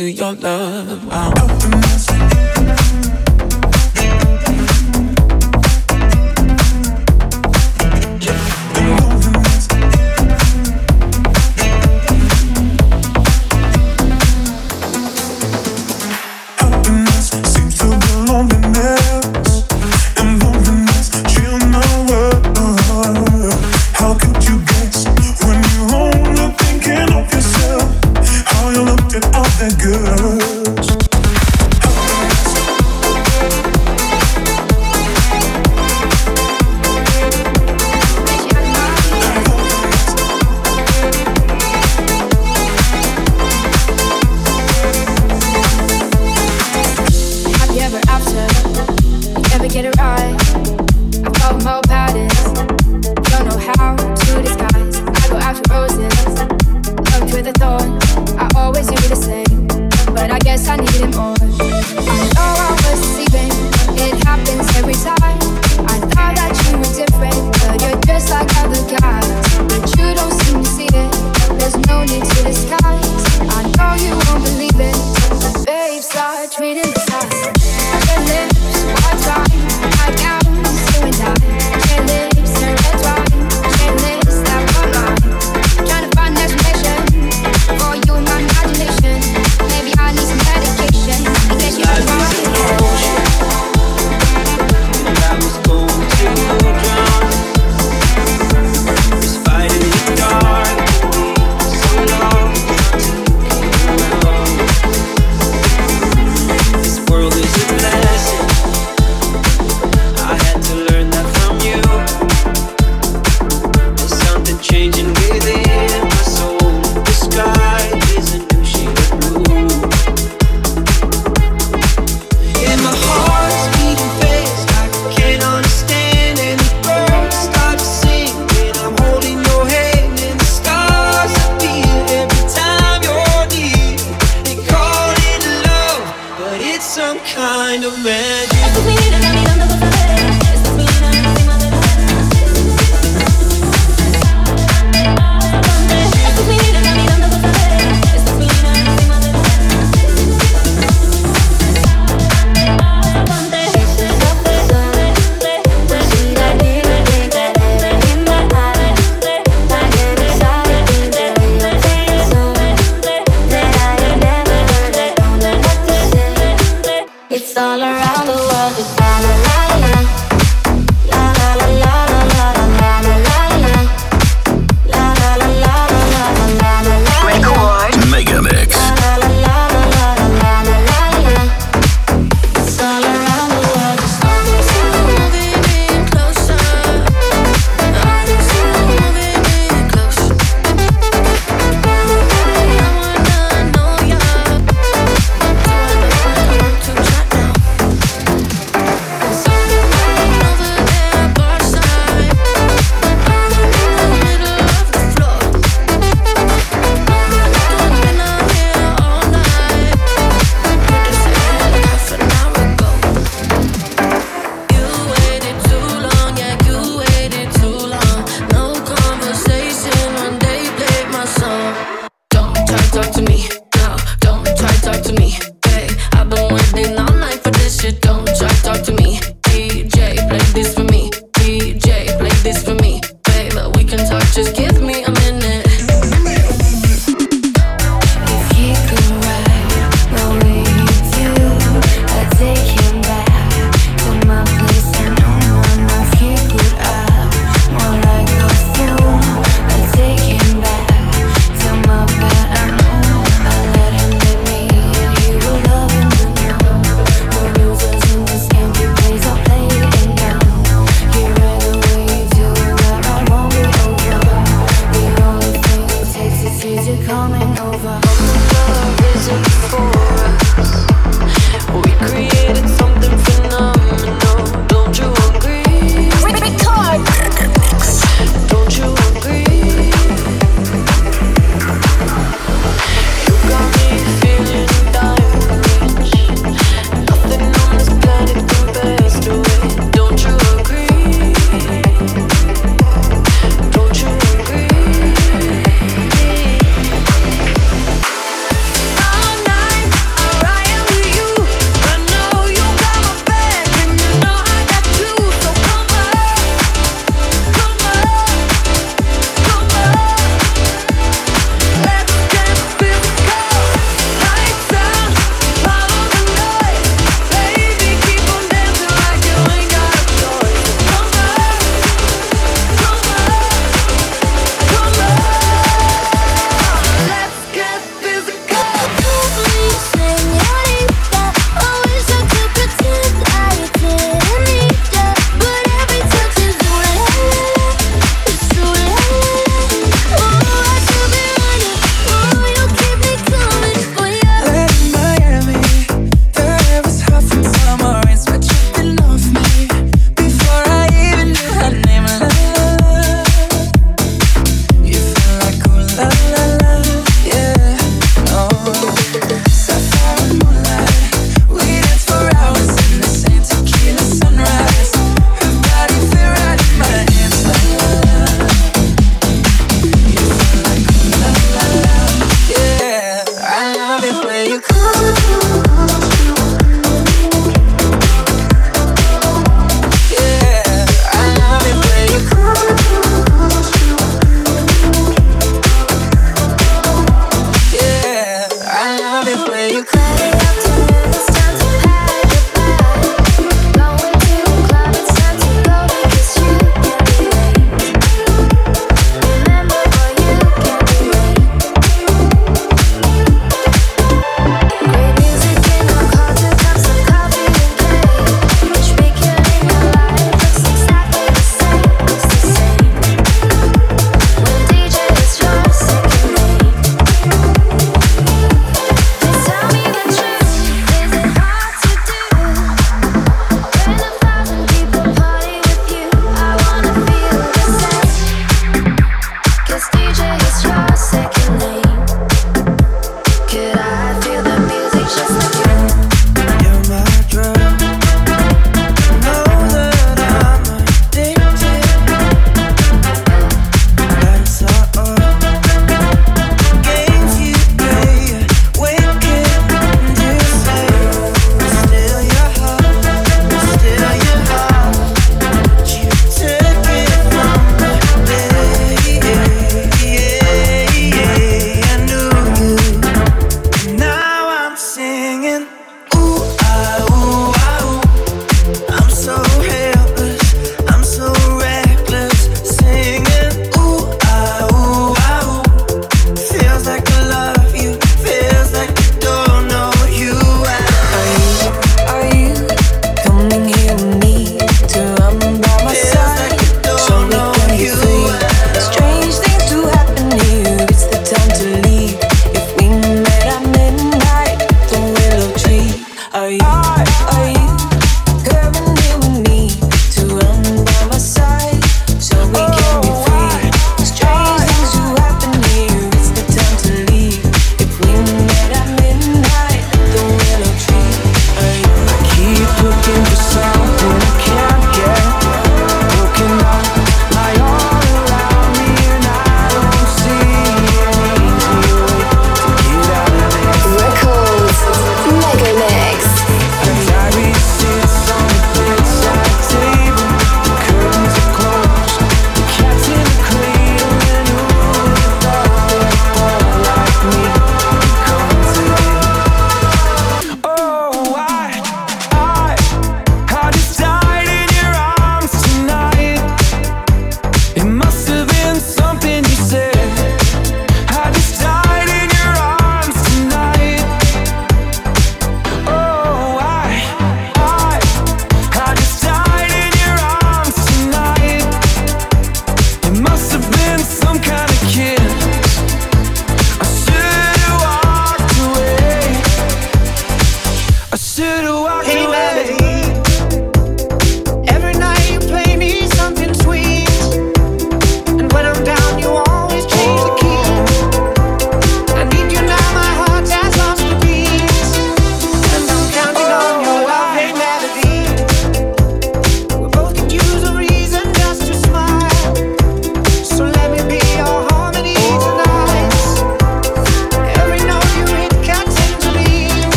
to your love.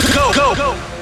Mix. Go, go,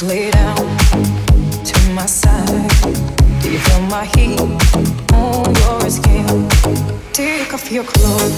go. your clothes, blow up the fire. Don't be so shy, you're right.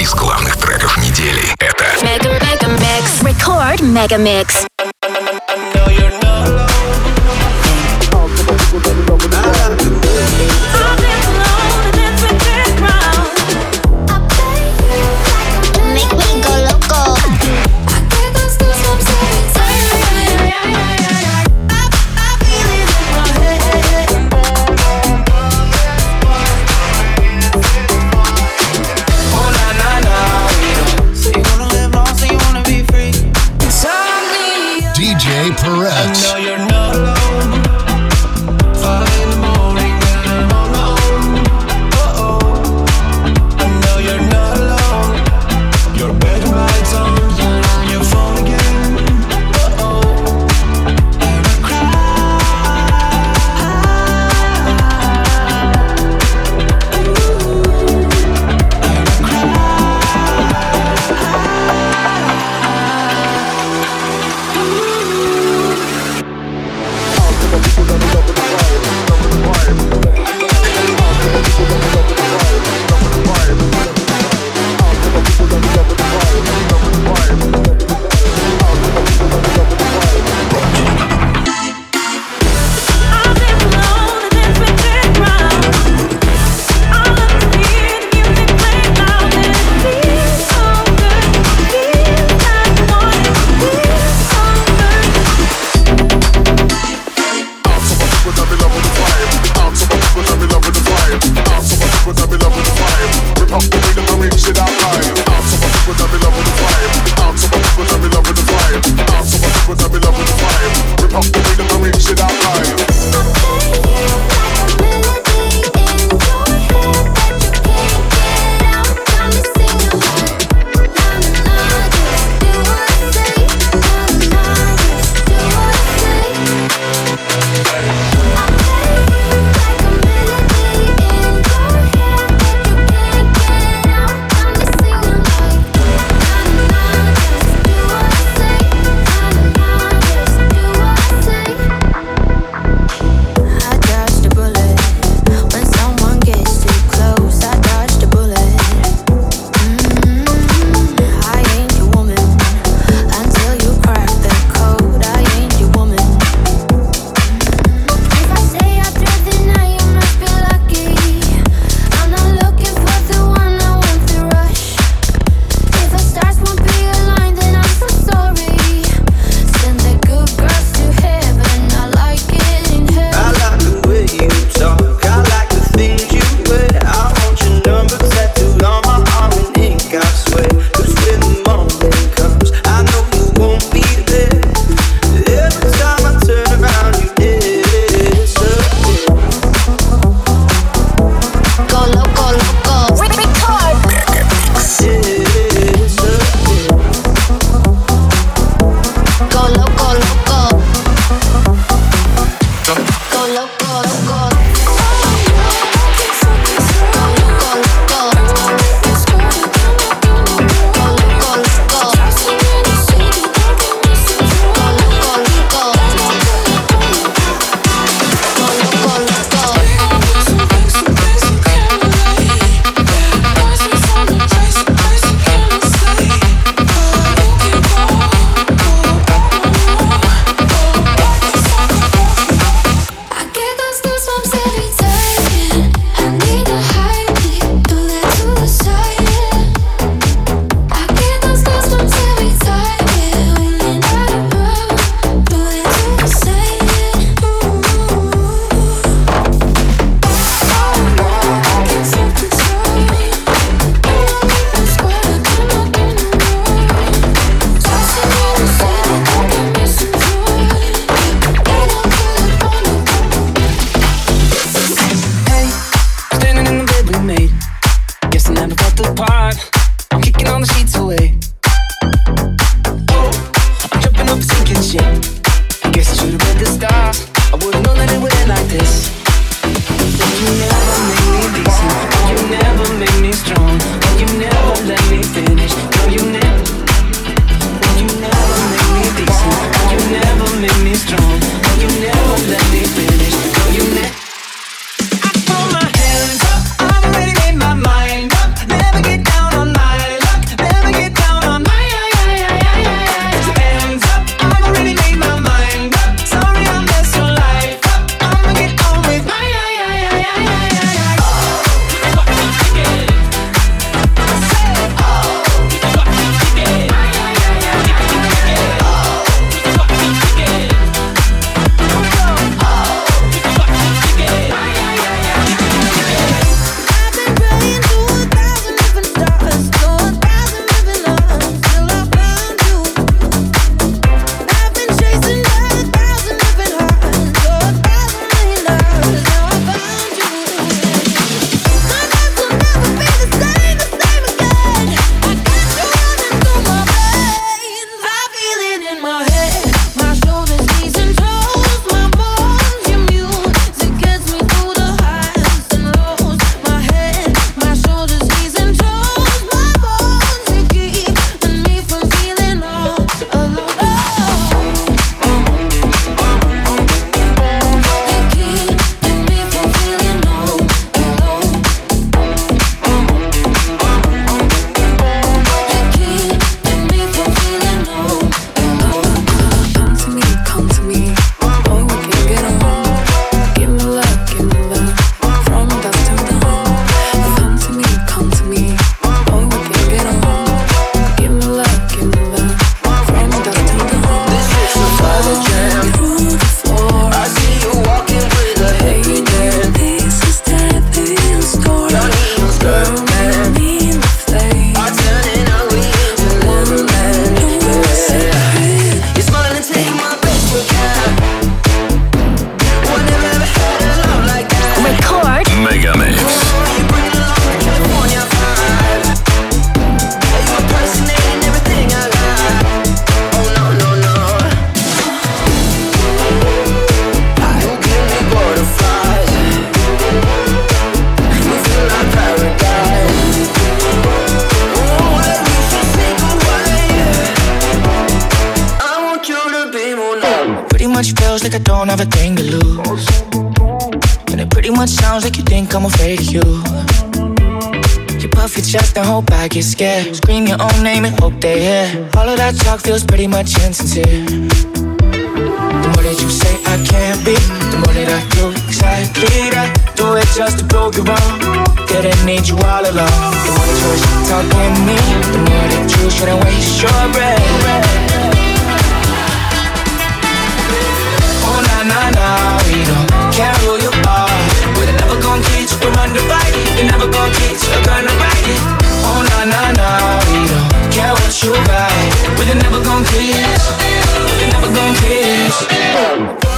из главных треков недели. Это Мегамикс. Record Мегамикс. broke it, you're gonna ride it. Oh we don't care what you. We're never gonna kiss, we're never gonna kiss.